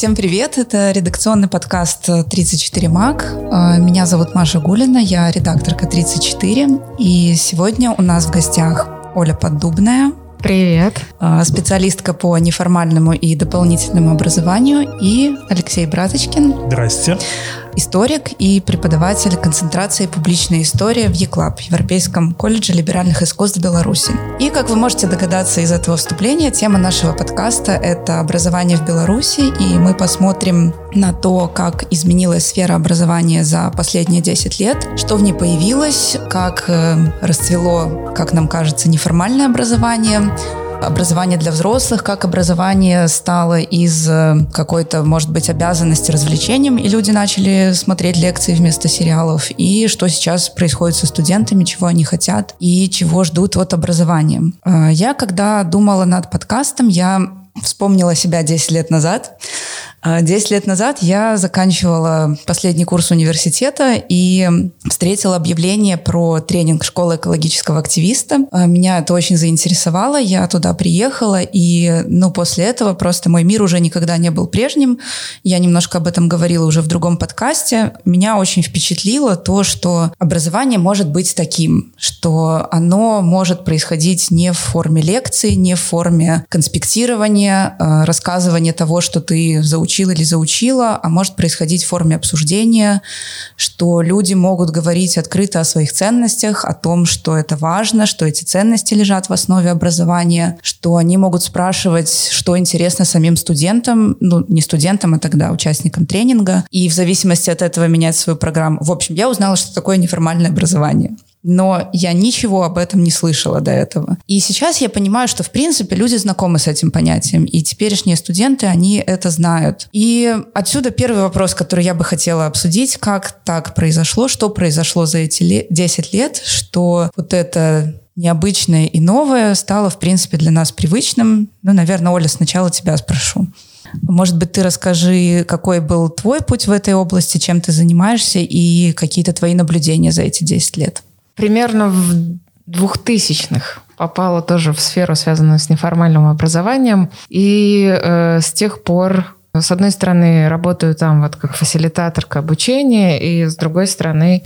Всем привет, это редакционный подкаст 34 Мак. А, меня зовут Маша Гулина, я редакторка 34. И сегодня у нас в гостях Оля Поддубная. Привет. А, специалистка по неформальному и дополнительному образованию. И Алексей Браточкин. Здрасте историк и преподаватель концентрации публичной истории в ЕКЛАБ, Европейском колледже либеральных искусств Беларуси. И, как вы можете догадаться из этого вступления, тема нашего подкаста — это образование в Беларуси, и мы посмотрим на то, как изменилась сфера образования за последние 10 лет, что в ней появилось, как э, расцвело, как нам кажется, неформальное образование, образование для взрослых, как образование стало из э, какой-то, может быть, обязанности развлечением, и люди начали смотреть лекции вместо сериалов, и что сейчас происходит со студентами, чего они хотят и чего ждут от образования. Э, я, когда думала над подкастом, я вспомнила себя 10 лет назад. А, десять лет назад я заканчивала последний курс университета и встретила объявление про тренинг школы экологического активиста. А, меня это очень заинтересовало, я туда приехала, и ну, после этого просто мой мир уже никогда не был прежним. Я немножко об этом говорила уже в другом подкасте. Меня очень впечатлило то, что образование может быть таким, что оно может происходить не в форме лекции, не в форме конспектирования, а, рассказывания того, что ты заучил заучил или заучила, а может происходить в форме обсуждения, что люди могут говорить открыто о своих ценностях, о том, что это важно, что эти ценности лежат в основе образования, что они могут спрашивать, что интересно самим студентам, ну, не студентам, а тогда участникам тренинга, и в зависимости от этого менять свою программу. В общем, я узнала, что такое неформальное образование но я ничего об этом не слышала до этого. И сейчас я понимаю, что, в принципе, люди знакомы с этим понятием, и теперешние студенты, они это знают. И отсюда первый вопрос, который я бы хотела обсудить, как так произошло, что произошло за эти 10 лет, что вот это необычное и новое стало, в принципе, для нас привычным. Ну, наверное, Оля, сначала тебя спрошу. Может быть, ты расскажи, какой был твой путь в этой области, чем ты занимаешься и какие-то твои наблюдения за эти 10 лет? Примерно в двухтысячных попала тоже в сферу, связанную с неформальным образованием. И э, с тех пор, с одной стороны, работаю там вот как фасилитаторка обучения, и с другой стороны,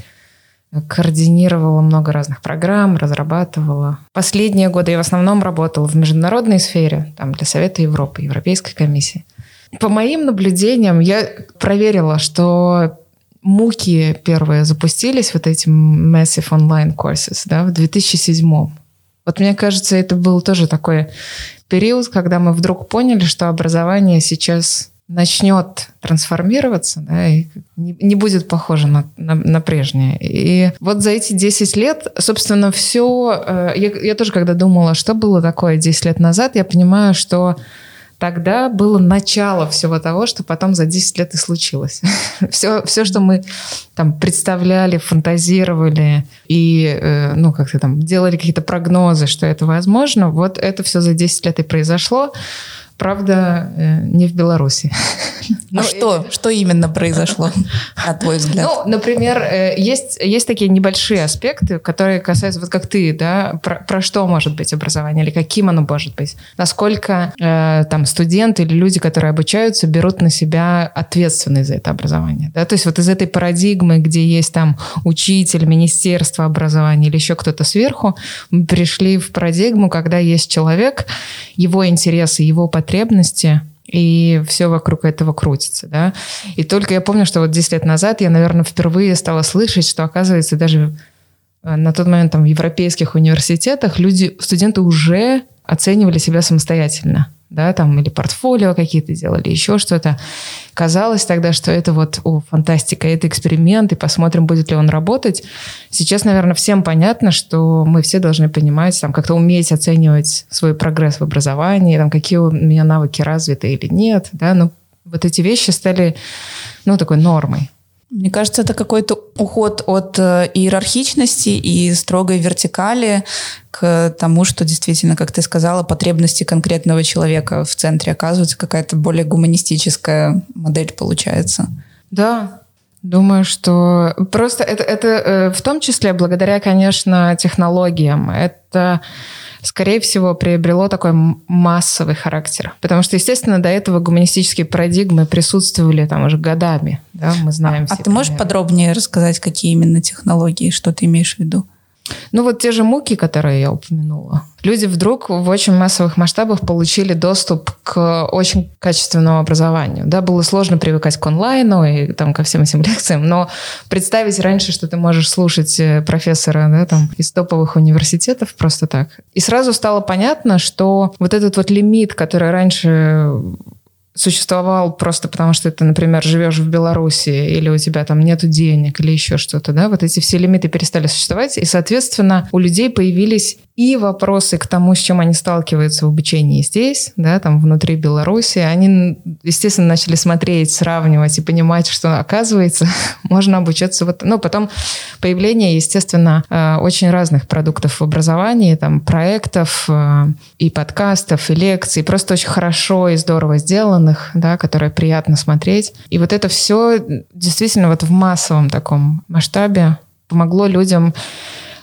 координировала много разных программ, разрабатывала. Последние годы я в основном работала в международной сфере, там для Совета Европы, Европейской комиссии. По моим наблюдениям, я проверила, что муки первые запустились, вот эти Massive Online Courses, да, в 2007 Вот мне кажется, это был тоже такой период, когда мы вдруг поняли, что образование сейчас начнет трансформироваться, да, и не, не будет похоже на, на, на прежнее. И вот за эти 10 лет, собственно, все... Э, я, я тоже, когда думала, что было такое 10 лет назад, я понимаю, что тогда было начало всего того, что потом за 10 лет и случилось. все, все, что мы там представляли, фантазировали и, э, ну, как-то там делали какие-то прогнозы, что это возможно, вот это все за 10 лет и произошло. Правда, э, не в Беларуси. Ну, а что, что именно произошло, на твой взгляд? Ну, например, э, есть, есть такие небольшие аспекты, которые касаются, вот как ты, да, про, про что может быть образование, или каким оно может быть. Насколько э, там студенты или люди, которые обучаются, берут на себя ответственность за это образование. Да? То есть вот из этой парадигмы, где есть там учитель, министерство образования или еще кто-то сверху, мы пришли в парадигму, когда есть человек, его интересы, его потребности – и все вокруг этого крутится, да. И только я помню, что вот 10 лет назад я, наверное, впервые стала слышать, что, оказывается, даже э, на тот момент там в европейских университетах люди, студенты уже оценивали себя самостоятельно да, там или портфолио какие-то делали, еще что-то. Казалось тогда, что это вот, о, фантастика, это эксперимент, и посмотрим, будет ли он работать. Сейчас, наверное, всем понятно, что мы все должны понимать, там, как-то уметь оценивать свой прогресс в образовании, там, какие у меня навыки развиты или нет, да, ну, вот эти вещи стали, ну, такой нормой. Мне кажется, это какой-то уход от э, иерархичности и строгой вертикали к тому, что действительно, как ты сказала, потребности конкретного человека в центре оказывается какая-то более гуманистическая модель получается. Да, Думаю, что просто это, это э, в том числе благодаря, конечно, технологиям. Это скорее всего, приобрело такой массовый характер. Потому что, естественно, до этого гуманистические парадигмы присутствовали там уже годами. Да, мы знаем. А, а ты можешь подробнее рассказать, какие именно технологии, что ты имеешь в виду? Ну вот те же муки, которые я упомянула. Люди вдруг в очень массовых масштабах получили доступ к очень качественному образованию. Да, было сложно привыкать к онлайну и там ко всем этим лекциям, но представить раньше, что ты можешь слушать э, профессора да, там, из топовых университетов просто так. И сразу стало понятно, что вот этот вот лимит, который раньше существовал просто потому, что ты, например, живешь в Беларуси, или у тебя там нету денег, или еще что-то, да, вот эти все лимиты перестали существовать, и, соответственно, у людей появились и вопросы к тому, с чем они сталкиваются в обучении здесь, да, там внутри Беларуси. Они, естественно, начали смотреть, сравнивать и понимать, что, оказывается, можно обучаться вот... Ну, потом появление, естественно, э, очень разных продуктов в образовании, там, проектов э, и подкастов, и лекций, просто очень хорошо и здорово сделанных, да, которые приятно смотреть. И вот это все действительно вот в массовом таком масштабе помогло людям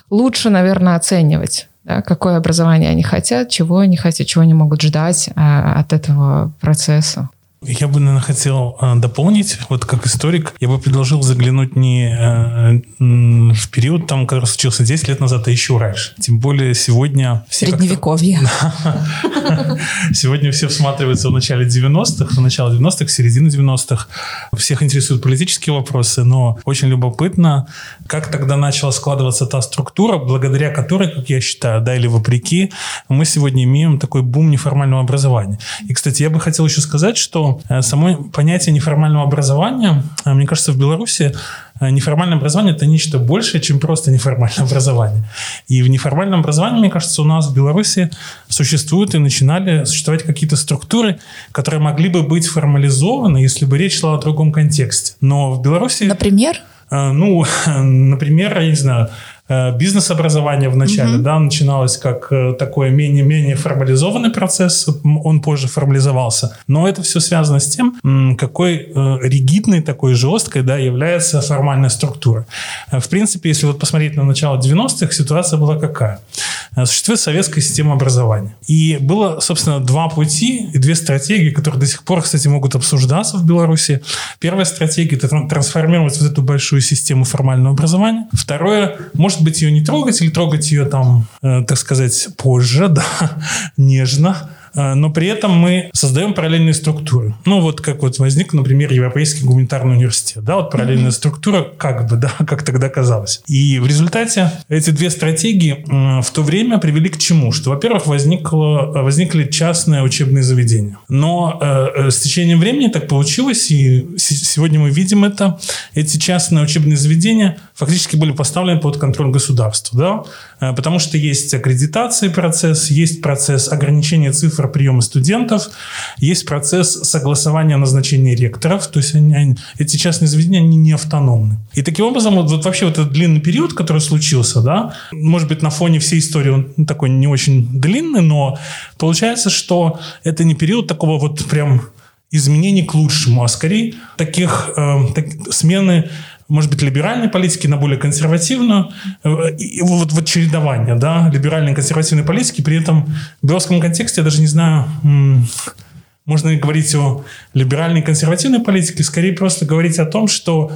лучше, наверное, оценивать да, какое образование они хотят, чего они хотят, чего они могут ждать а, от этого процесса. Я бы, наверное, хотел э, дополнить, вот как историк, я бы предложил заглянуть не э, в период, там, который случился 10 лет назад, а еще раньше. Тем более сегодня... Все Средневековье. Сегодня все всматриваются в начале 90-х, в начало 90-х, в середину 90-х. Всех интересуют политические вопросы, но очень любопытно, как тогда начала складываться та структура, благодаря которой, как я считаю, да, или вопреки, мы сегодня имеем такой бум неформального образования. И, кстати, я бы хотел еще сказать, что Э, само понятие неформального образования, э, мне кажется, в Беларуси э, неформальное образование – это нечто большее, чем просто неформальное образование. И в неформальном образовании, мне кажется, у нас в Беларуси существуют и начинали существовать какие-то структуры, которые могли бы быть формализованы, если бы речь шла о другом контексте. Но в Беларуси… Например? Ну, например, я не знаю, Э, бизнес-образование в начале, угу. да, начиналось как э, такой менее-менее формализованный процесс, он позже формализовался, но это все связано с тем, какой э, ригидной, такой жесткой, да, является формальная структура. В принципе, если вот посмотреть на начало 90-х, ситуация была какая? Существует советская система образования. И было, собственно, два пути и две стратегии, которые до сих пор, кстати, могут обсуждаться в Беларуси. Первая стратегия – это трансформировать вот эту большую систему формального образования. Второе – может может быть, ее не трогать или трогать ее там, э, так сказать, позже, да, нежно, Э, но при этом мы создаем параллельные структуры. Ну, вот как вот возник, например, Европейский гуманитарный университет. Да, вот параллельная mm-hmm. структура, как бы, да, как тогда казалось. И в результате эти две стратегии в то время привели к чему? Что, во-первых, возникло, возникли частные учебные заведения. Но э, э, с течением времени так получилось, и сегодня мы видим это. Эти частные учебные заведения фактически были поставлены под контроль государства. Да? Э, потому что есть аккредитации процесс, есть процесс ограничения цифр приема студентов, есть процесс согласования назначения ректоров, то есть они, они, эти частные заведения, они не автономны. И таким образом, вот, вот вообще вот этот длинный период, который случился, да, может быть, на фоне всей истории он такой не очень длинный, но получается, что это не период такого вот прям изменений к лучшему, а скорее таких э, так, смены может быть, либеральной политики на более консервативную. Э, и вот, вот чередование, да, либеральной и консервативной политики. При этом в белорусском контексте я даже не знаю, можно ли говорить о либеральной и консервативной политике, скорее просто говорить о том, что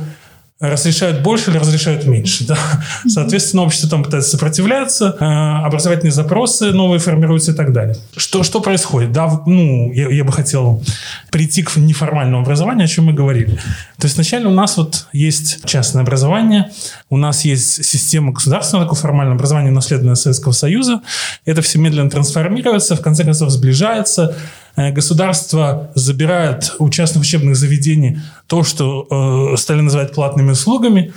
разрешают больше или разрешают меньше. Да? Соответственно, общество там пытается сопротивляться, э, образовательные запросы новые формируются и так далее. Что, что происходит? Да, ну, я, я бы хотел прийти к неформальному образованию, о чем мы говорили. То есть вначале у нас вот есть частное образование, у нас есть система государственного такого формального образования, наследованная Советского Союза. Это все медленно трансформируется, в конце концов сближается, государство забирает у частных учебных заведений то, что э, стали называть платными услугами,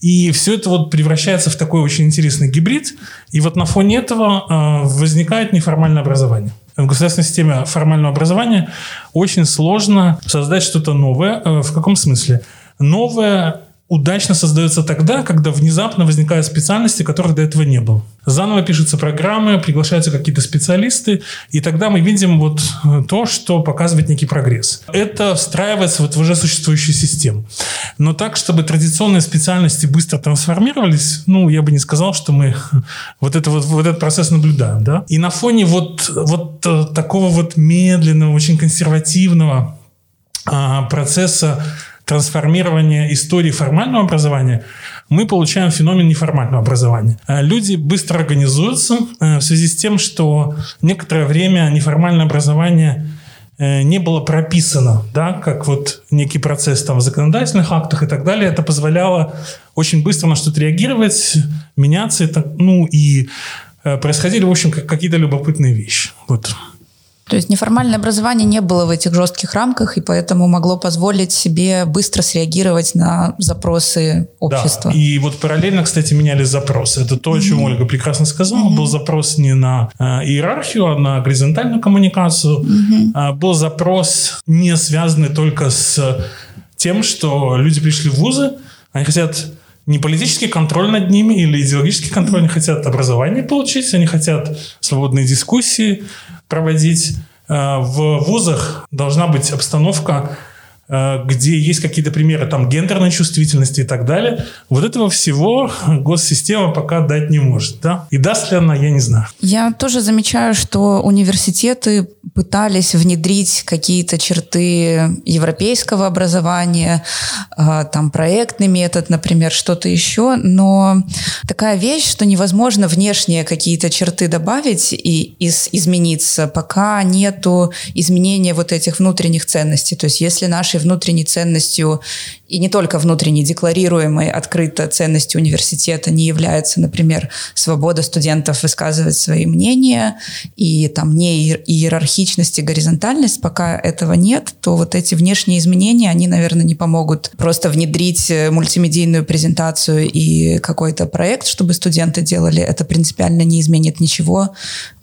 и все это вот превращается в такой очень интересный гибрид. И вот на фоне этого э, возникает неформальное образование. В государственной системе формального образования очень сложно создать что-то новое. Э, в каком смысле? Новое удачно создается тогда, когда внезапно возникают специальности, которых до этого не было. заново пишутся программы, приглашаются какие-то специалисты, и тогда мы видим вот э, то, что показывает некий прогресс. Это встраивается вот в уже существующую систему. Но так, чтобы традиционные специальности быстро трансформировались, ну, я бы не сказал, что мы вот, это, вот, вот этот процесс наблюдаем. Да? И на фоне вот, вот э, такого вот медленного, очень консервативного а, процесса трансформирования истории формального образования, мы получаем феномен неформального образования. А люди быстро организуются э, в связи с тем, что некоторое время неформальное образование э, не было прописано, да, как вот некий процесс там в законодательных актах и так далее. Это позволяло очень быстро на что-то реагировать, меняться. Это, ну и э, происходили, в общем, какие-то любопытные вещи. Вот. То есть неформальное образование не было в этих жестких рамках, и поэтому могло позволить себе быстро среагировать на запросы общества. Да, и вот параллельно, кстати, менялись запросы. Это то, о чем mm-hmm. Ольга прекрасно сказала. Mm-hmm. Был запрос не на э, иерархию, а на горизонтальную коммуникацию. Mm-hmm. А, был запрос, не связанный только с тем, что люди пришли в вузы, они хотят не политический контроль над ними или идеологический контроль, они хотят образование получить, они хотят свободные дискуссии, проводить. Э, в вузах должна быть обстановка где есть какие-то примеры там гендерной чувствительности и так далее. Вот этого всего госсистема пока дать не может. Да? И даст ли она, я не знаю. Я тоже замечаю, что университеты пытались внедрить какие-то черты европейского образования, э, там проектный метод, например, что-то еще, но такая вещь, что невозможно внешние какие-то черты добавить и из, измениться, пока нету изменения вот этих внутренних ценностей. То есть если наши нашей внутренней ценностью, и не только внутренней декларируемой открыто ценностью университета не является, например, свобода студентов высказывать свои мнения и там не иерархичность и горизонтальность, пока этого нет, то вот эти внешние изменения, они, наверное, не помогут просто внедрить э, мультимедийную презентацию и какой-то проект, чтобы студенты делали. Это принципиально не изменит ничего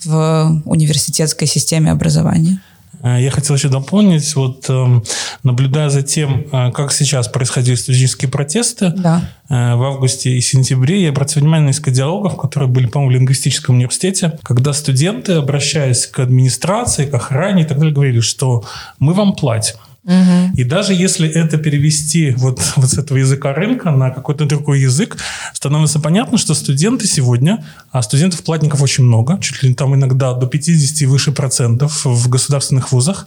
в университетской системе образования. Э, я хотел еще дополнить, вот эм, наблюдая за тем, э, как сейчас происходили студенческие протесты да. Э, в августе и сентябре, я обратил внимание на несколько диалогов, которые были, по-моему, в лингвистическом университете, когда студенты, обращаясь к администрации, к охране и так далее, говорили, что мы вам платим. И даже если это перевести вот, вот с этого языка рынка на какой-то другой язык, становится понятно, что студенты сегодня, а студентов-платников очень много, чуть ли там иногда до 50 и выше процентов в государственных вузах,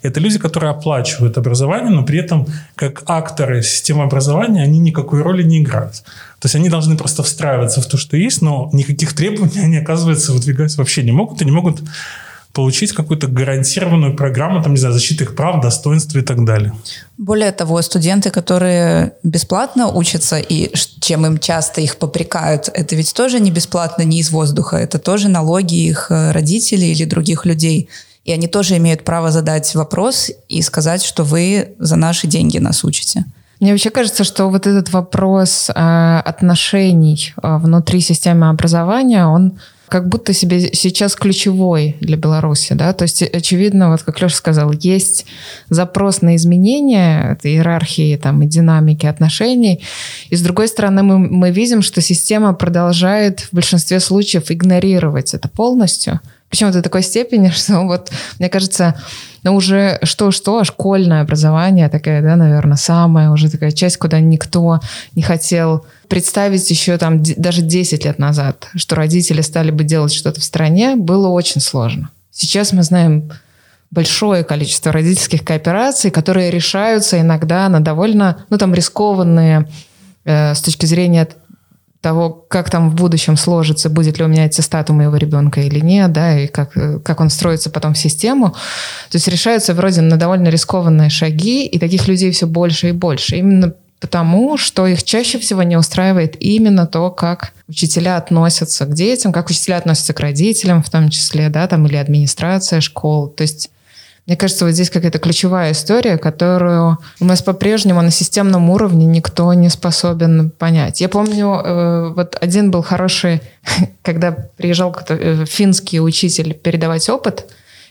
это люди, которые оплачивают образование, но при этом как акторы системы образования они никакой роли не играют. То есть они должны просто встраиваться в то, что есть, но никаких требований они, оказывается, выдвигать вообще не могут и не могут получить какую-то гарантированную программу, там, не знаю, защиты их прав, достоинства и так далее. Более того, студенты, которые бесплатно учатся, и чем им часто их попрекают, это ведь тоже не бесплатно, не из воздуха, это тоже налоги их э, родителей или других людей. И они тоже имеют право задать вопрос и сказать, что вы за наши деньги нас учите. Мне вообще кажется, что вот этот вопрос э, отношений э, внутри системы образования, он как будто себе сейчас ключевой для Беларуси, да, то есть очевидно, вот как Леша сказал, есть запрос на изменения этой иерархии там и динамики отношений, и с другой стороны мы, мы видим, что система продолжает в большинстве случаев игнорировать это полностью, причем до такой степени, что вот, мне кажется, ну уже что-что, а школьное образование такая, да, наверное, самая уже такая часть, куда никто не хотел представить еще там даже 10 лет назад, что родители стали бы делать что-то в стране, было очень сложно. Сейчас мы знаем большое количество родительских коопераций, которые решаются иногда на довольно, ну там рискованные э, с точки зрения того, как там в будущем сложится, будет ли у меня аттестат у моего ребенка или нет, да, и как, э, как он строится потом в систему. То есть решаются вроде на довольно рискованные шаги, и таких людей все больше и больше. Именно потому, что их чаще всего не устраивает именно то, как учителя относятся к детям, как учителя относятся к родителям в том числе, да, там, или администрация школ. То есть мне кажется, вот здесь какая-то ключевая история, которую у нас по-прежнему на системном уровне никто не способен понять. Я помню, э, вот один был хороший, когда приезжал э, финский учитель передавать опыт,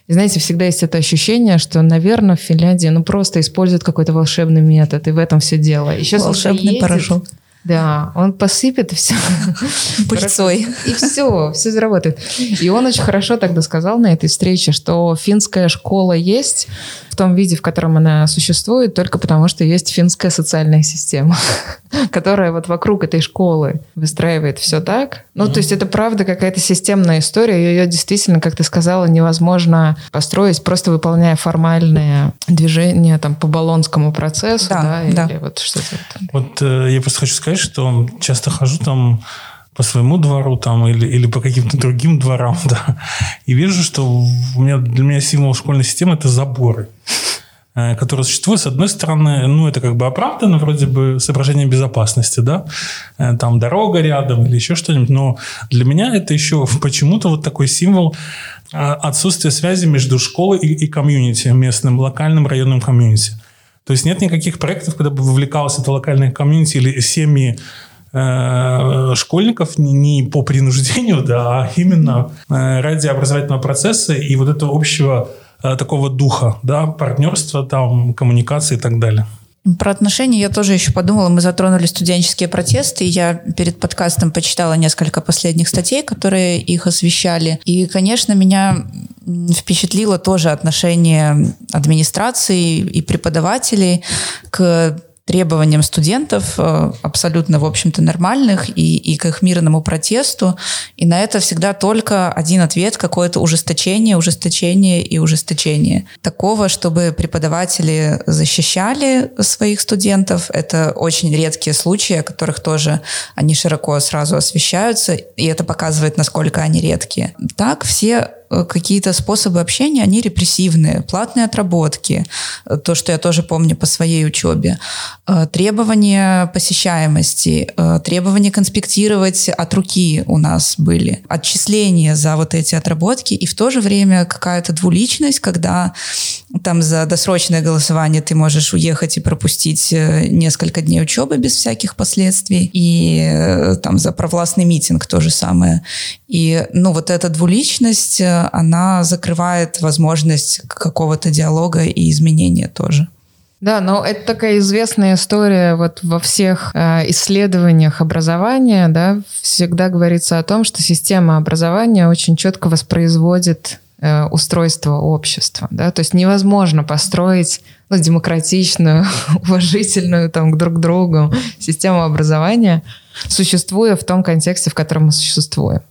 и знаете, всегда есть это ощущение, что, наверное, в Финляндии ну просто используют какой-то волшебный метод, и в этом все дело. И сейчас Волшебный порошок. Да, он посыпет все. Пыльцой. И все, все заработает. И он очень хорошо тогда сказал на этой встрече, что финская школа есть, том виде, в котором она существует, только потому что есть финская социальная система, которая вот вокруг этой школы выстраивает все так. Ну, то есть это правда какая-то системная история, ее действительно, как ты сказала, невозможно построить, просто выполняя формальные движения там по баллонскому процессу, да, да, да. или вот что-то. Вот э, я просто хочу сказать, что часто хожу там по своему двору там или, или по каким-то другим дворам, да, и вижу, что у меня, для меня символ школьной системы – это заборы э, которые существуют, с одной стороны, ну, это как бы оправдано, вроде бы, соображение безопасности, да, э, там дорога рядом или еще что-нибудь, но для меня это еще почему-то вот такой символ э, отсутствия связи между школой и, и комьюнити, местным, локальным районным комьюнити. То есть нет никаких проектов, когда бы вовлекалось это локальное комьюнити или семьи школьников не по принуждению, да, а именно э, ради образовательного процесса и вот этого общего э, такого духа, да, партнерства, там, коммуникации и так далее. Про отношения я тоже еще подумала. Мы затронули студенческие протесты. Я перед подкастом почитала несколько последних статей, которые их освещали. И, конечно, меня впечатлило тоже отношение администрации и преподавателей к требованиям студентов, э, абсолютно, в общем-то, нормальных, и, и к их мирному протесту. И на это всегда только один ответ, какое-то ужесточение, ужесточение и ужесточение. Такого, чтобы преподаватели защищали своих студентов, это очень редкие случаи, о которых тоже они широко сразу освещаются, и это показывает, насколько они редкие. Так, все какие-то способы общения, они репрессивные, платные отработки, э, то, что я тоже помню по своей учебе, э, требования посещаемости, требования конспектировать от руки у нас были, отчисления за вот эти отработки, и в то же время какая-то двуличность, когда там за досрочное голосование ты можешь уехать и пропустить несколько дней учебы без всяких последствий, и там за провластный митинг то же самое. И, ну, вот эта двуличность, она закрывает возможность какого-то диалога и изменения тоже. Да, но это такая известная история вот во всех э, исследованиях образования, да, всегда говорится о том, что система образования очень четко воспроизводит э, устройство общества, да, то есть невозможно построить ну, демократичную, уважительную там к друг другу систему образования, существуя в том контексте, в котором мы существуем.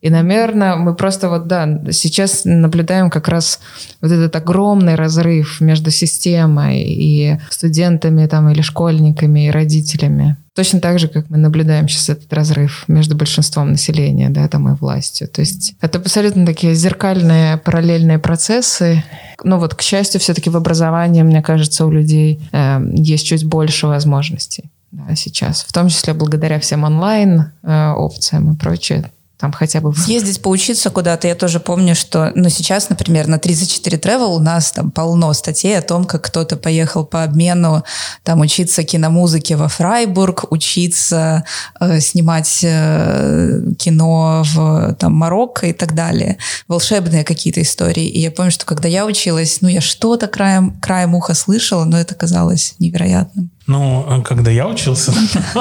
И, наверное, мы просто вот, да, сейчас наблюдаем как раз вот этот огромный разрыв между системой и студентами там или школьниками и родителями. Точно так же, как мы наблюдаем сейчас этот разрыв между большинством населения, да, там и властью. То есть это абсолютно такие зеркальные параллельные процессы. Но вот, к счастью, все-таки в образовании, мне кажется, у людей э, есть чуть больше возможностей да, сейчас. В том числе благодаря всем онлайн э, опциям и прочее там хотя бы... Съездить, поучиться куда-то. Я тоже помню, что, ну, сейчас, например, на 34 Travel у нас там полно статей о том, как кто-то поехал по обмену там учиться киномузыке во Фрайбург, учиться э, снимать э, кино в там, Марокко и так далее. Волшебные какие-то истории. И я помню, что когда я училась, ну, я что-то краем, краем уха слышала, но это казалось невероятным. Ну, а когда я учился,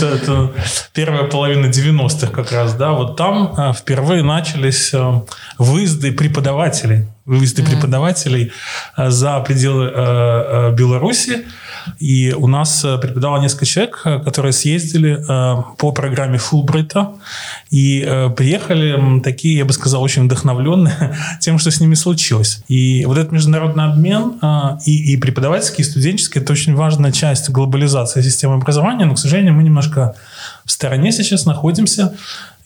это первая половина 90-х как раз, да, вот там а, впервые начались а, выезды преподавателей, выезды преподавателей за пределы Беларуси, и у нас э, преподавало несколько человек, э, которые съездили э, по программе Фулбрайта и приехали такие, я бы сказал, очень вдохновленные тем, что с ними случилось. И вот этот международный обмен и, и преподавательский, и студенческий – это очень важная часть глобализации системы образования, но, к сожалению, мы немножко в стороне сейчас находимся.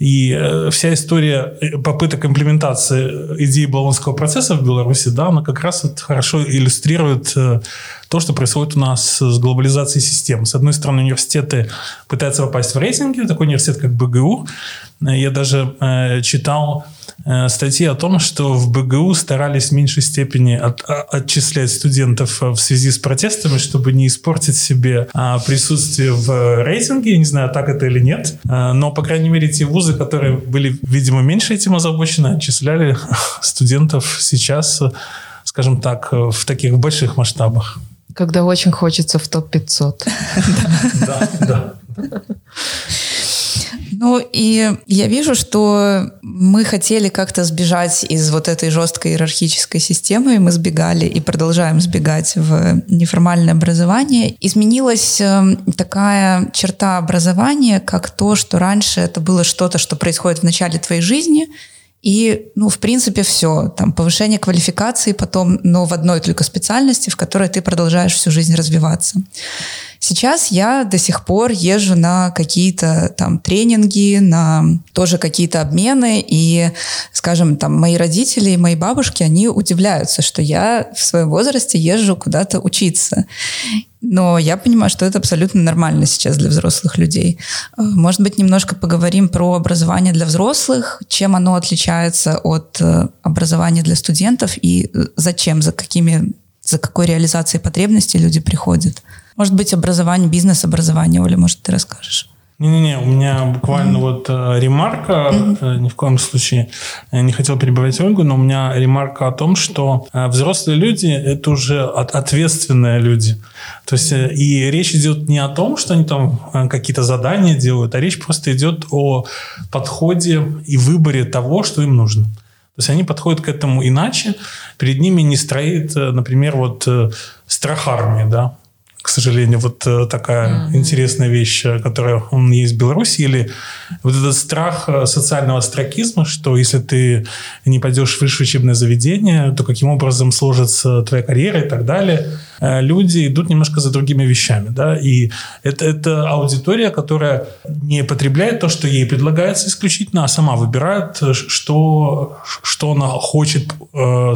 И вся история попыток имплементации идеи Болонского процесса в Беларуси, да, она как раз вот хорошо иллюстрирует то, что происходит у нас с глобализацией системы. С одной стороны, университеты пытаются попасть в рейтинги, такой университет, как БГУ. Я даже э, читал э, статьи о том, что в БГУ старались в меньшей степени от, а, отчислять студентов в связи с протестами, чтобы не испортить себе а, присутствие в рейтинге. Я не знаю, так это или нет. А, но, по крайней мере, те вузы, которые были, видимо, меньше этим озабочены, отчисляли студентов сейчас, скажем так, в таких больших масштабах. Когда очень хочется в топ-500. Да, да. Ну и я вижу, что мы хотели как-то сбежать из вот этой жесткой иерархической системы, и мы сбегали и продолжаем сбегать в неформальное образование. Изменилась эм, такая черта образования, как то, что раньше это было что-то, что происходит в начале твоей жизни, и, ну, в принципе, все. Там повышение квалификации потом, но в одной только специальности, в которой ты продолжаешь всю жизнь развиваться. Сейчас я до сих пор езжу на какие-то там тренинги, на тоже какие-то обмены, и, скажем, там мои родители и мои бабушки, они удивляются, что я в своем возрасте езжу куда-то учиться. Но я понимаю, что это абсолютно нормально сейчас для взрослых людей. Э, может быть, немножко поговорим про образование для взрослых, чем оно отличается от э, образования для студентов и э, зачем, за какими, за какой реализацией потребностей люди приходят. Может быть, образование, бизнес-образование, Оля, может, ты расскажешь? Не-не-не, у меня буквально mm-hmm. вот э, ремарка, mm-hmm. э, ни в коем случае я не хотел перебивать Ольгу, но у меня ремарка о том, что э, взрослые люди – это уже от, ответственные люди. То есть э, и речь идет не о том, что они там э, какие-то задания делают, а речь просто идет о подходе и выборе того, что им нужно. То есть они подходят к этому иначе. Перед ними не стоит, э, например, вот страх армии, да, к сожалению, вот э, такая mm-hmm. интересная вещь, э, которая он есть в Беларуси, или вот этот страх э, социального астракизма, что если ты не пойдешь в высшее учебное заведение, то каким образом сложится твоя карьера и так далее. Люди идут немножко за другими вещами, да, и это, это аудитория, которая не потребляет то, что ей предлагается исключительно, а сама выбирает, что, что она хочет,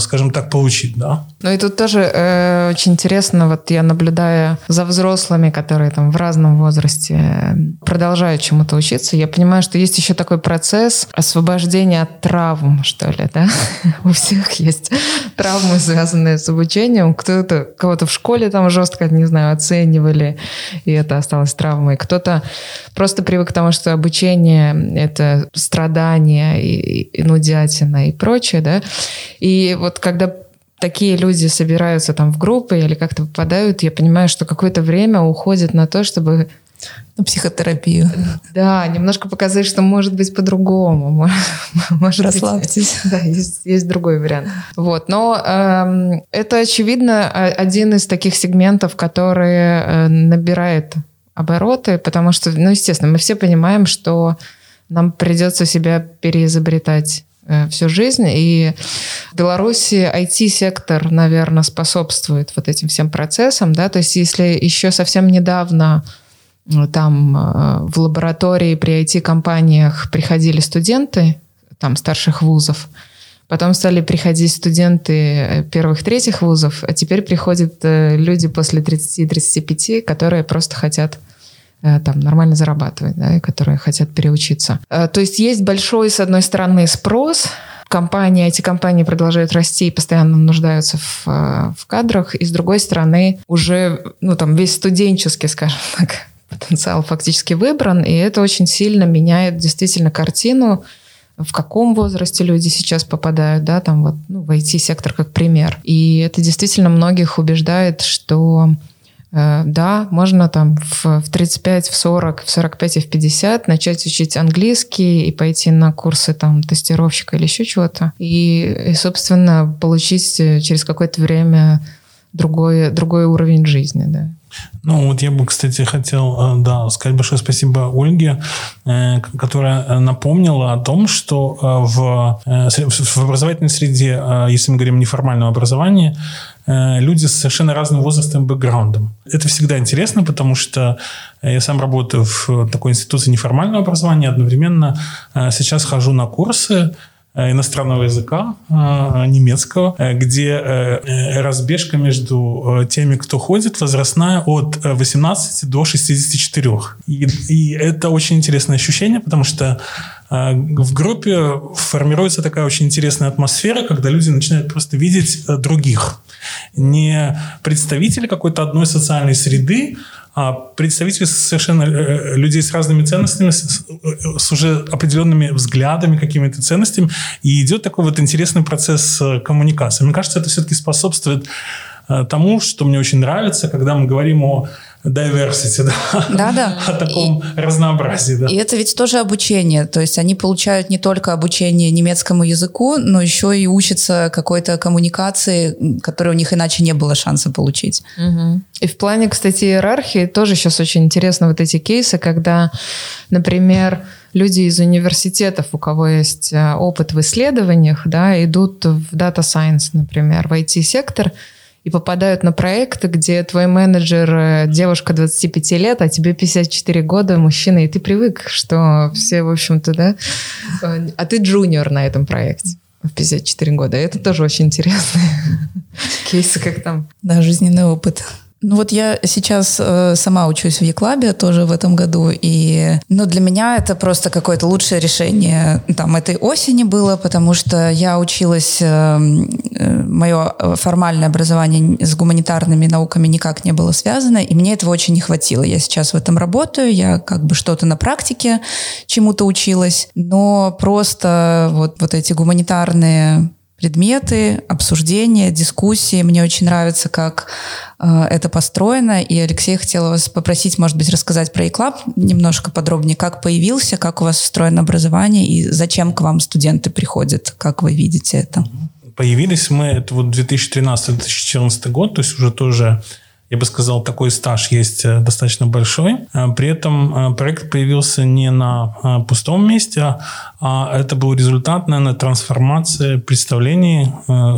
скажем так, получить, да. Ну и тут тоже э, очень интересно, вот я наблюдая за взрослыми, которые там в разном возрасте продолжают чему-то учиться, я понимаю, что есть еще такой процесс освобождения от травм, что ли, да? У всех есть травмы, связанные с обучением. Кто-то, кого-то в школе там жестко, не знаю, оценивали, и это осталось травмой. Кто-то просто привык к тому, что обучение — это страдания и, и нудятина и прочее, да? И вот когда такие люди собираются там в группы или как-то попадают, я понимаю, что какое-то время уходит на то, чтобы на психотерапию. Да, немножко показать, что может быть по-другому. Может Расслабьтесь. Быть, да, есть, есть другой вариант. Вот, но эм, это, очевидно, один из таких сегментов, который э, набирает обороты, потому что, ну, естественно, мы все понимаем, что нам придется себя переизобретать всю жизнь. И в Беларуси IT-сектор, наверное, способствует вот этим всем процессам. Да? То есть если еще совсем недавно э, там э, в лаборатории при IT-компаниях приходили студенты там старших вузов, Потом стали приходить студенты первых-третьих вузов, а теперь приходят люди после 30-35, которые просто хотят Э, там нормально зарабатывать, да, и которые хотят переучиться. Э, то есть есть большой, с одной стороны, спрос, компании, эти компании продолжают расти и постоянно нуждаются в, э, в кадрах, и с другой стороны уже, ну там весь студенческий, скажем так, потенциал фактически выбран, и это очень сильно меняет действительно картину, в каком возрасте люди сейчас попадают, да, там вот ну, в IT-сектор как пример. И это действительно многих убеждает, что Э, да, можно там в, в 35, в 40, в 45 и в 50 начать учить английский и пойти на курсы там тестировщика или еще чего-то. И, и, собственно, получить э, через какое-то время другой, другой уровень жизни, да. Ну, вот я бы, кстати, хотел, э, да, сказать большое спасибо Ольге, которая напомнила о том, что в, в образовательной среде, если мы говорим неформального образования, Э, люди с совершенно разным возрастом и бэкграундом. Это всегда интересно, потому что э, я сам работаю в такой институции неформального образования, одновременно э, сейчас хожу на курсы иностранного языка, немецкого, где разбежка между теми, кто ходит, возрастная от 18 до 64. И, и это очень интересное ощущение, потому что в группе формируется такая очень интересная атмосфера, когда люди начинают просто видеть других не представители какой-то одной социальной среды, а представители совершенно э, э, людей с разными ценностями, э, с уже определенными взглядами, какими-то ценностями, и идет такой вот интересный процесс коммуникации. Мне кажется, это все-таки способствует тому, что мне очень нравится, когда мы говорим о diversity, да, да, да. о таком и, разнообразии. Да. И это ведь тоже обучение, то есть они получают не только обучение немецкому языку, но еще и учатся какой-то коммуникации, которой у них иначе не было шанса получить. Угу. И в плане, кстати, иерархии тоже сейчас очень интересно вот эти кейсы, когда, например, люди из университетов, у кого есть э, опыт в исследованиях, да, идут в Data Science, например, в IT-сектор, и попадают на проекты, где твой менеджер э, девушка 25 лет, а тебе 54 года, мужчина, и ты привык, что все, в общем-то, да, э, а ты джуниор на этом проекте в 54 года. Это тоже очень интересные кейсы, как там. Да, жизненный опыт. Ну вот я сейчас э, сама учусь в Еклабе тоже в этом году, и ну, для меня это просто какое-то лучшее решение там этой осени было, потому что я училась, э, э, мое формальное образование с гуманитарными науками никак не было связано, и мне этого очень не хватило. Я сейчас в этом работаю, я как бы что-то на практике чему-то училась, но просто вот, вот эти гуманитарные предметы, обсуждения, дискуссии. Мне очень нравится, как э, это построено. И, Алексей, хотела вас попросить, может быть, рассказать про eClub немножко подробнее, как появился, как у вас устроено образование и зачем к вам студенты приходят, как вы видите это? Появились мы, это вот 2013-2014 год, то есть уже тоже я бы сказал, такой стаж есть э, достаточно большой. Э, при этом э, проект появился не на пустом месте, а это был результат, наверное, трансформации представлений,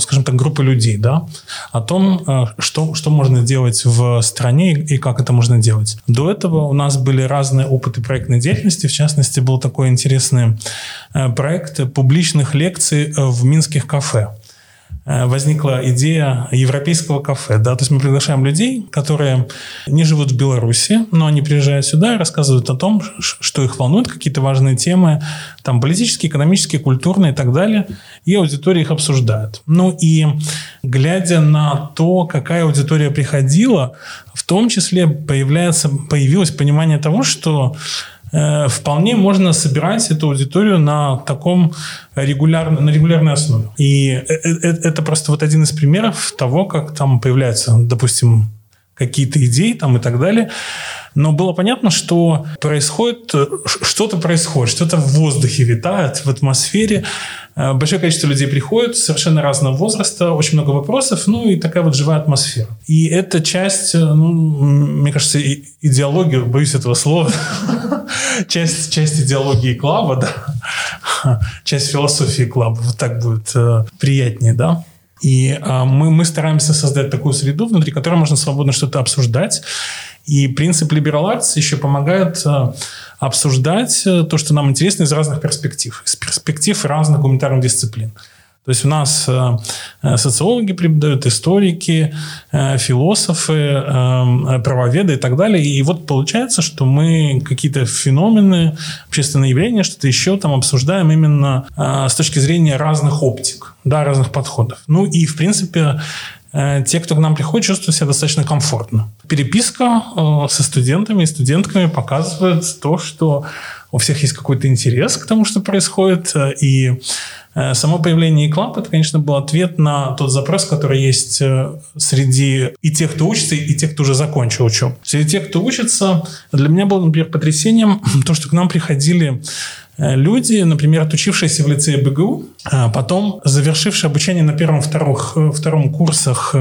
скажем так, группы людей, да, о том, что, что можно делать в стране и как это можно делать. До этого у нас были разные опыты проектной деятельности, в частности, был такой интересный проект публичных лекций в минских кафе. Э, возникла идея европейского кафе. Да? То есть мы приглашаем людей, которые не живут в Беларуси, но они приезжают сюда и рассказывают о том, что их волнует, какие-то важные темы, там политические, экономические, культурные и так далее, и аудитория их обсуждает. Ну и глядя на то, какая аудитория приходила, в том числе появляется, появилось понимание того, что вполне можно собирать эту аудиторию на таком регулярном, на регулярной основе. И э, э, это просто вот один из примеров того, как там появляются, допустим, какие-то идеи там и так далее. Но было понятно, что происходит, что-то происходит, что-то в воздухе витает, в атмосфере. Большое количество людей приходит, совершенно разного возраста, очень много вопросов, ну и такая вот живая атмосфера. И это часть, ну, мне кажется, идеологии, боюсь этого слова, часть, часть идеологии клаба, да, часть философии клаба, вот так будет э, приятнее, да. И э, мы, мы стараемся создать такую среду, внутри которой можно свободно что-то обсуждать. И принцип liberal arts еще помогает э, обсуждать э, то, что нам интересно из разных перспектив, из перспектив разных гуманитарных дисциплин. То есть у нас э, э, социологи преподают, историки, э, философы, правоведы и так далее. И вот получается, что мы какие-то феномены, общественные явления, что-то еще там обсуждаем именно с точки зрения разных оптик, да, разных подходов. Ну и, в принципе, те, кто к нам приходит, чувствуют себя достаточно комфортно. Переписка со студентами и студентками показывает то, что у всех есть какой-то интерес к тому, что происходит, и само появление eClub, это, конечно, был ответ на тот запрос, который есть э, среди и тех, кто учится, и тех, кто уже закончил учебу. Среди тех, кто учится, для меня было, например, потрясением то, что к нам приходили э, люди, например, отучившиеся в лицее БГУ, а потом завершившие обучение на первом-втором втором курсах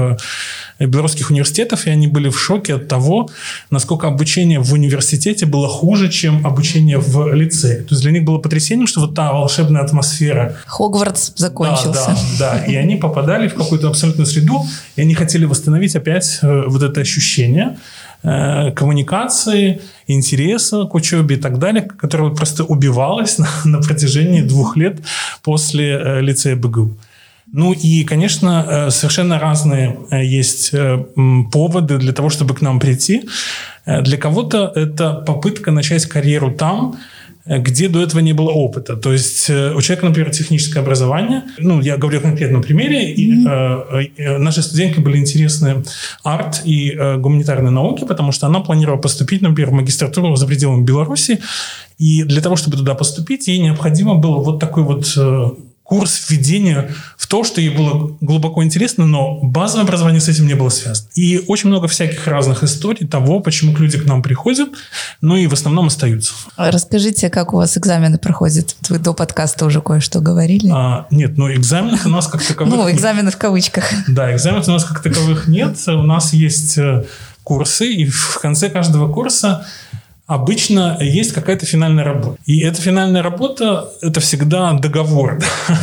белорусских университетов, и они были в шоке от того, насколько обучение в университете было хуже, чем обучение в лицее. То есть для них было потрясением, что вот та волшебная атмосфера... Хогвартс закончился. Да, да, да. И они попадали в какую-то абсолютную среду, и они хотели восстановить опять э, вот это ощущение э, коммуникации, интереса к учебе и так далее, которое просто убивалось на, на протяжении двух лет после э, лицея БГУ. Ну и, конечно, э, совершенно разные э, есть э, поводы для того, чтобы к нам прийти. Для кого-то это попытка начать карьеру там, где до этого не было опыта. То есть у человека, например, техническое образование, ну, я говорю о конкретном примере, mm-hmm. и, э, наши студентки были интересны арт и э, гуманитарные науки, потому что она планировала поступить, например, в магистратуру за пределами Беларуси, и для того, чтобы туда поступить, ей необходимо было вот такой вот курс введения в то, что ей было глубоко интересно, но базовое образование с этим не было связано. И очень много всяких разных историй того, почему люди к нам приходят, ну и в основном остаются. Расскажите, как у вас экзамены проходят? Вы до подкаста уже кое-что говорили. А, нет, ну экзаменов у нас как таковых... Ну, экзамены в кавычках. Да, экзаменов у нас как таковых нет. У нас есть э, курсы, и в конце каждого курса обычно есть какая-то финальная работа. И эта финальная работа – это всегда договор да,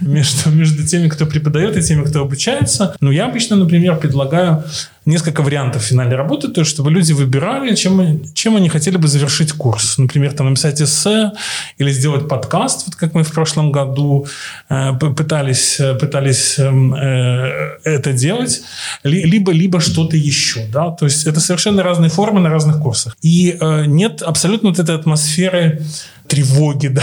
между, между теми, кто преподает, и теми, кто обучается. Но я обычно, например, предлагаю несколько вариантов финальной работы, то есть чтобы люди выбирали, чем, чем они хотели бы завершить курс. Например, там написать эссе или сделать подкаст, вот как мы в прошлом году э, пытались, пытались эм, э, это делать, либо, либо что-то еще. Да? То есть это совершенно разные формы на разных курсах. И э, нет абсолютно вот этой атмосферы тревоги, да,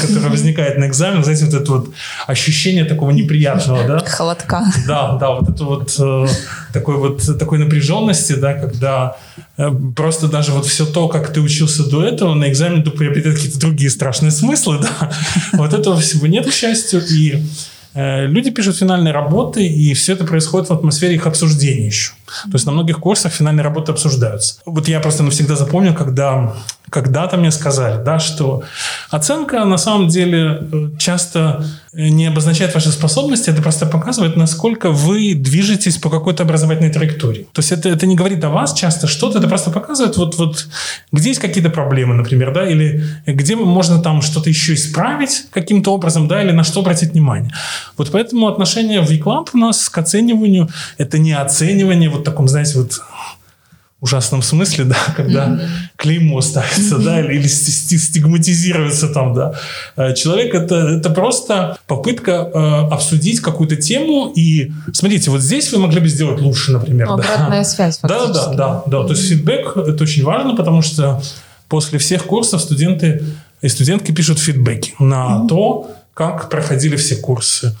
которая возникает на экзамене, знаете, вот это вот ощущение такого неприятного, да? Холодка. Да, да, вот это вот э, такой вот такой напряженности, да, когда э, просто даже вот все то, как ты учился до этого, на экзамене ты приобретет какие-то другие страшные смыслы, да. Вот этого всего нет, к счастью, и э, Люди пишут финальные работы, и все это происходит в атмосфере их обсуждения еще. То есть на многих курсах финальные работы обсуждаются. Вот я просто навсегда запомнил, когда когда-то мне сказали, да, что оценка на самом деле э, часто не обозначает ваши способности, это просто показывает, насколько вы движетесь по какой-то образовательной траектории. То есть это, это не говорит о вас часто что-то, это просто показывает, вот, вот где есть какие-то проблемы, например, да, или где можно там что-то еще исправить каким-то образом, да, или на что обратить внимание. Вот поэтому отношение в e у нас к оцениванию, это не оценивание вот таком, знаете, вот ужасном смысле, да, когда mm-hmm. клеймо ставится, mm-hmm. да, или, или стигматизируется там, да. Э, человек это, это просто попытка э, обсудить какую-то тему и смотрите, вот здесь вы могли бы сделать лучше, например. Ну, обратная да. связь фактически. Да, да, да, да. Mm-hmm. То есть фидбэк это очень важно, потому что после всех курсов студенты и студентки пишут фидбэки на mm-hmm. то, как проходили все курсы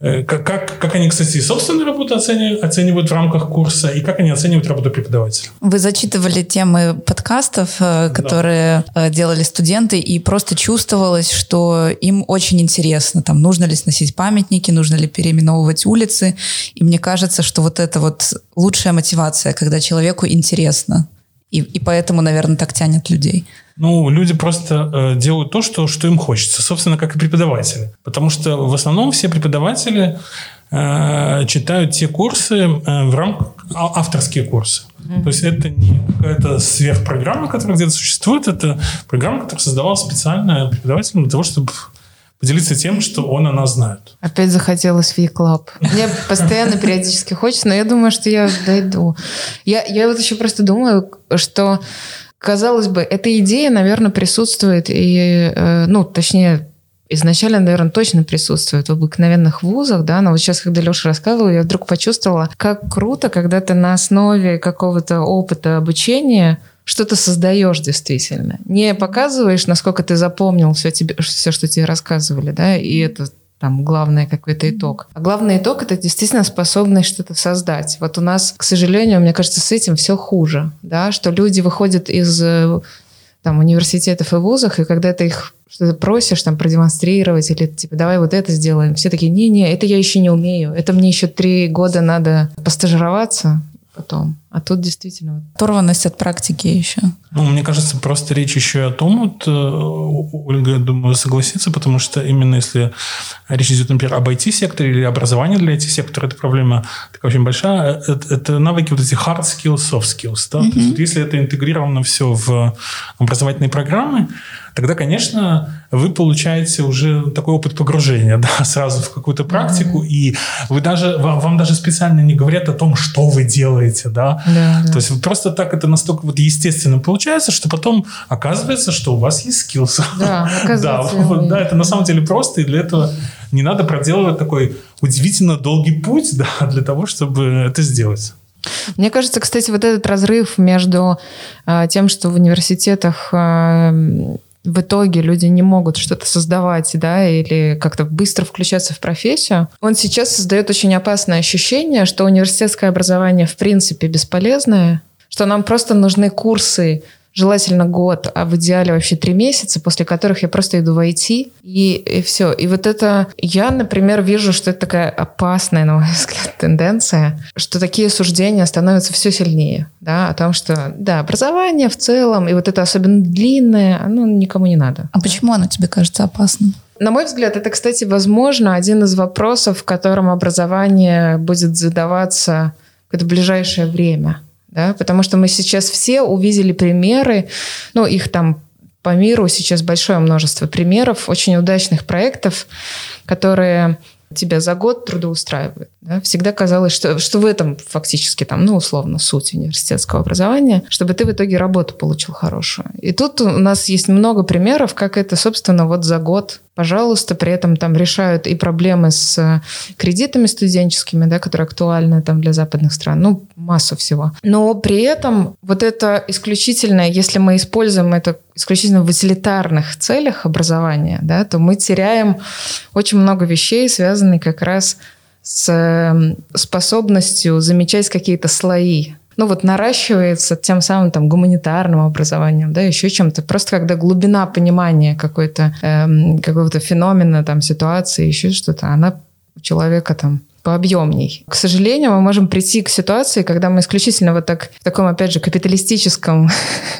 как, как, как они, кстати, собственную работу оценивают, оценивают в рамках курса и как они оценивают работу преподавателя? Вы зачитывали темы подкастов, э, которые да. Э, делали студенты, и просто чувствовалось, что им очень интересно, там, нужно ли сносить памятники, нужно ли переименовывать улицы. И мне кажется, что вот это вот лучшая мотивация, когда человеку интересно. И, и поэтому, наверное, так тянет людей. Ну, люди просто э, делают то, что, что им хочется, собственно, как и преподаватели. Потому что в основном все преподаватели э, читают те курсы э, в рамках а, авторские курсы. Mm-hmm. То есть это не какая-то сверхпрограмма, которая где-то существует, это программа, которая создавалась специально преподавателем для того, чтобы поделиться тем, что он о нас знает. Опять захотелось в E-Club. Мне постоянно периодически хочется, но я думаю, что я дойду. Я, я вот еще просто думаю, что казалось бы, эта идея, наверное, присутствует и, э, ну, точнее, изначально, наверное, точно присутствует в обыкновенных вузах, да, но вот сейчас, когда Леша рассказывал, я вдруг почувствовала, как круто, когда ты на основе какого-то опыта обучения что-то создаешь действительно. Не показываешь, насколько ты запомнил все, тебе, все что тебе рассказывали, да, и это там главный какой-то итог. А главный итог это действительно способность что-то создать. Вот у нас, к сожалению, мне кажется, с этим все хуже, да, что люди выходят из э, там университетов и вузах, и когда ты их что-то просишь там продемонстрировать или типа давай вот это сделаем, все такие не-не, это я еще не умею, это мне еще три года надо постажироваться, потом. А тут действительно... Оторванность от практики еще. Ну, мне кажется, просто речь еще о том, вот э, Ольга, я думаю, согласится, потому что именно если речь идет, например, об IT-секторе или образовании для IT-сектора, эта проблема такая очень большая. Это, это навыки вот эти hard skills, soft skills. Да? Mm-hmm. То есть, вот если это интегрировано все в образовательные программы, тогда, конечно, вы получаете уже такой опыт погружения да, сразу в какую-то практику, mm-hmm. и вы даже, вам, вам даже специально не говорят о том, что вы делаете, да. Да, да. То есть просто так это настолько вот естественно получается, что потом оказывается, что у вас есть скиллс. Да, да, вот, да, это на самом деле просто, и для этого не надо проделывать такой удивительно долгий путь да, для того, чтобы это сделать. Мне кажется, кстати, вот этот разрыв между э, тем, что в университетах э, в итоге люди не могут что-то создавать, да, или как-то быстро включаться в профессию, он сейчас создает очень опасное ощущение, что университетское образование в принципе бесполезное, что нам просто нужны курсы желательно год, а в идеале вообще три месяца, после которых я просто иду в IT, и, и все. И вот это... Я, например, вижу, что это такая опасная, на мой взгляд, тенденция, что такие суждения становятся все сильнее, да, о том, что, да, образование в целом, и вот это особенно длинное, оно никому не надо. А почему оно тебе кажется опасным? На мой взгляд, это, кстати, возможно, один из вопросов, в котором образование будет задаваться в это ближайшее время. Да? Потому что мы сейчас все увидели примеры, ну, их там по миру сейчас большое множество примеров очень удачных проектов, которые тебя за год трудоустраивают. Да? Всегда казалось, что, что в этом фактически там, ну, условно, суть университетского образования, чтобы ты в итоге работу получил хорошую. И тут у нас есть много примеров, как это, собственно, вот за год пожалуйста, при этом там решают и проблемы с э, кредитами студенческими, да, которые актуальны там для западных стран, ну, массу всего. Но при этом вот это исключительно, если мы используем это исключительно в утилитарных целях образования, да, то мы теряем очень много вещей, связанных как раз с эм, способностью замечать какие-то слои ну вот наращивается тем самым там гуманитарным образованием, да, еще чем-то. Просто когда глубина понимания какой-то эм, какого-то феномена, там ситуации, еще что-то, она у человека там пообъемней. К сожалению, мы можем прийти к ситуации, когда мы исключительно вот так в таком, опять же, капиталистическом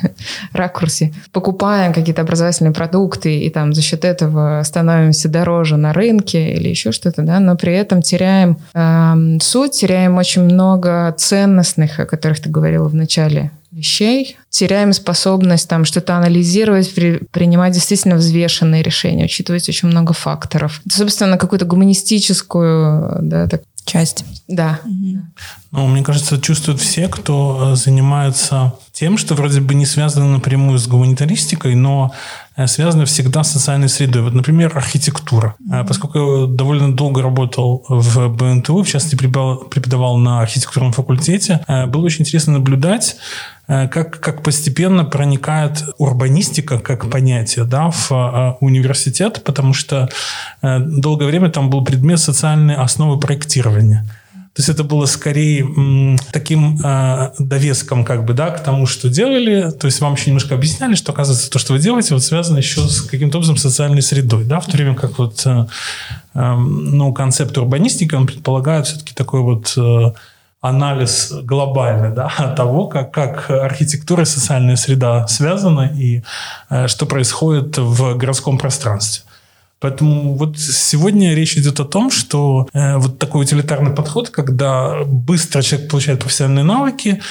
ракурсе покупаем какие-то образовательные продукты и там за счет этого становимся дороже на рынке или еще что-то, да, но при этом теряем э, суть, теряем очень много ценностных, о которых ты говорила в начале вещей, теряем способность там что-то анализировать, при, принимать действительно взвешенные решения, учитывать очень много факторов. Это, собственно, какую-то гуманистическую да, так, часть. Да. Ну, мне кажется, чувствуют все, кто э, занимается тем, что вроде бы не связано напрямую с гуманитаристикой, но э, связано всегда с социальной средой. Вот, например, архитектура. Mm-hmm. Поскольку я довольно долго работал в БНТУ, в частности, преподавал, преподавал на архитектурном факультете, было очень интересно наблюдать, как, как постепенно проникает урбанистика как понятие да, в университет, потому что долгое время там был предмет социальной основы проектирования. То есть это было скорее м, таким э, довеском как бы, да, к тому, что делали. То есть вам еще немножко объясняли, что, оказывается, то, что вы делаете, вот связано еще с каким-то образом социальной средой, да, в то время как вот, э, э, ну, концепт урбанистики, он предполагает все-таки такой вот э, анализ глобальный да, того, как, как архитектура и социальная среда связаны и э, что происходит в городском пространстве. Поэтому вот сегодня речь идет о том, что э, вот такой утилитарный подход, когда быстро человек получает профессиональные навыки,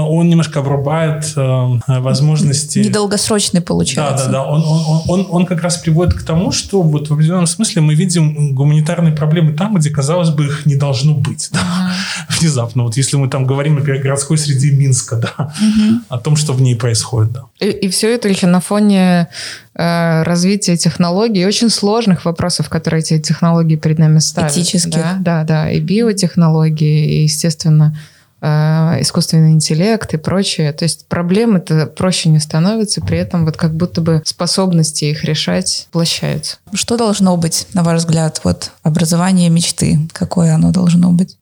он немножко обрубает э, возможности... Недолгосрочный получается. Да, да, да. Он, он, он, он как раз приводит к тому, что вот в определенном смысле мы видим гуманитарные проблемы там, где, казалось бы, их не должно быть. Да? Uh-huh. Внезапно. Вот если мы там говорим, например, о городской среде Минска, да, uh-huh. о том, что в ней происходит. Да. И, и все это еще на фоне Э, развития технологий, очень сложных вопросов, которые эти технологии перед нами ставят. Этических. Да, да, да. И биотехнологии, и, естественно, искусственный интеллект и прочее. То есть проблемы-то проще не становятся, при этом вот как будто бы способности их решать площаются. Что должно быть, на ваш взгляд, вот образование мечты? Какое оно должно быть?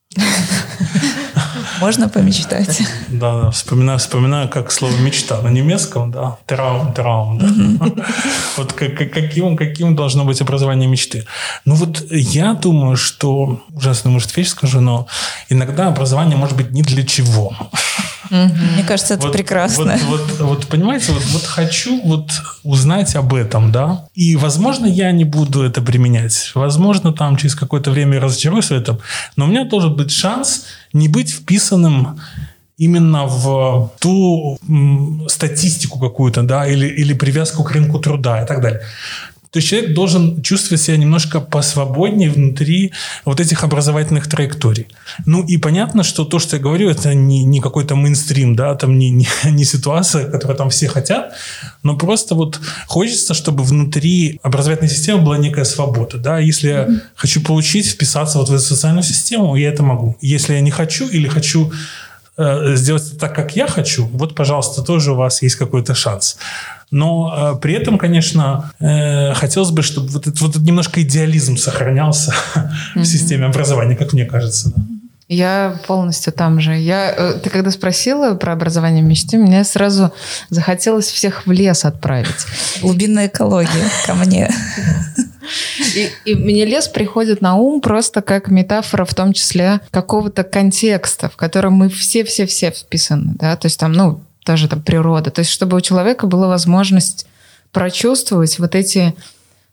Можно помечтать. Да, да. Вспоминаю, вспоминаю, как слово мечта на немецком, да. Траум, траум. Да. Вот каким, каким должно быть образование мечты? Ну вот я думаю, что, ужасно, может, вещь скажу, но иногда образование может быть ни для чего. Мне кажется, это вот, прекрасно. Вот, вот, вот понимаете, вот, вот хочу вот узнать об этом, да, и, возможно, я не буду это применять. Возможно, там через какое-то время разочаруюсь в этом, но у меня должен быть шанс не быть вписанным именно в ту статистику какую-то, да, или, или привязку к рынку труда и так далее. То есть человек должен чувствовать себя немножко посвободнее внутри вот этих образовательных траекторий. Ну и понятно, что то, что я говорю, это не, не какой-то мейнстрим, да, там не, не, не ситуация, которую там все хотят, но просто вот хочется, чтобы внутри образовательной системы была некая свобода, да. Если я хочу получить, вписаться вот в эту социальную систему, я это могу. Если я не хочу или хочу сделать это так, как я хочу, вот, пожалуйста, тоже у вас есть какой-то шанс. Но э, при этом, конечно, э, хотелось бы, чтобы вот этот, вот этот немножко идеализм сохранялся mm-hmm. в системе образования, как мне кажется. Да. Я полностью там же. Я, э, ты когда спросила про образование мечты, мне сразу захотелось всех в лес отправить. Глубинная экология ко мне. И, и мне лес приходит на ум просто как метафора, в том числе какого-то контекста, в котором мы все-все-все вписаны, да, то есть там, ну, даже там природа, то есть чтобы у человека была возможность прочувствовать вот эти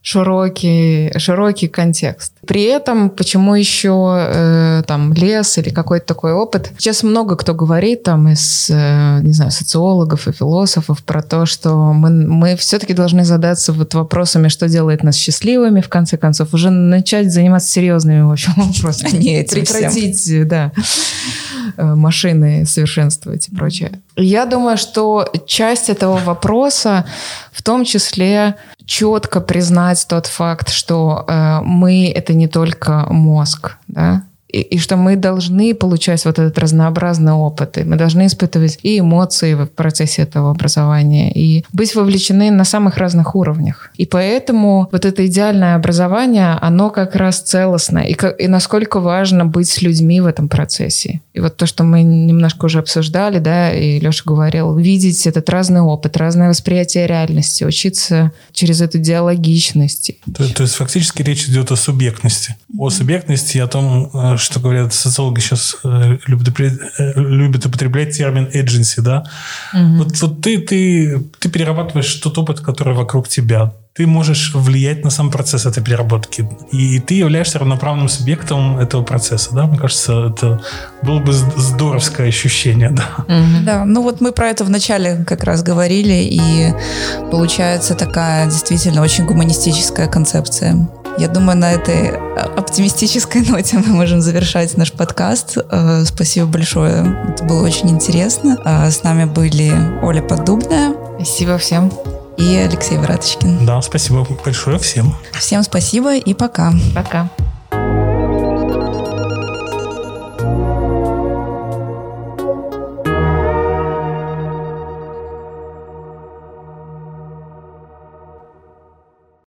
широкий, широкий контекст. При этом, почему еще э, там лес или какой-то такой опыт? Сейчас много кто говорит там из, э, не знаю, социологов и философов про то, что мы, мы все-таки должны задаться вот вопросами, что делает нас счастливыми, в конце концов, уже начать заниматься серьезными, в общем, вопросами. Не этим Прекратить, всем. да э, машины совершенствовать и прочее. Я думаю, что часть этого вопроса в том числе четко признать тот факт, что э, мы это не только мозг, да, и, и что мы должны получать вот этот разнообразный опыт, и мы должны испытывать и эмоции в процессе этого образования, и быть вовлечены на самых разных уровнях. И поэтому вот это идеальное образование, оно как раз целостно, и, и насколько важно быть с людьми в этом процессе. И вот то, что мы немножко уже обсуждали, да, и Леша говорил, видеть этот разный опыт, разное восприятие реальности, учиться через эту диалогичность. То, то есть фактически речь идет о субъектности. О субъектности, о том, э, что говорят социологи сейчас э, любят, э, любят употреблять термин agency, да? Угу. Вот, вот ты, ты, ты перерабатываешь тот опыт, который вокруг тебя. Ты можешь влиять на сам процесс этой переработки. И ты являешься равноправным субъектом этого процесса, да? Мне кажется, это было бы здоровское ощущение, да. Угу. Да, ну вот мы про это вначале как раз говорили, и получается такая действительно очень гуманистическая концепция. Я думаю, на этой оптимистической ноте мы можем завершать наш подкаст. Э, спасибо большое. Это было очень интересно. Э, с нами были Оля Поддубная. Спасибо всем. И Алексей Враточкин. Да, спасибо большое всем. Всем спасибо и пока. Пока.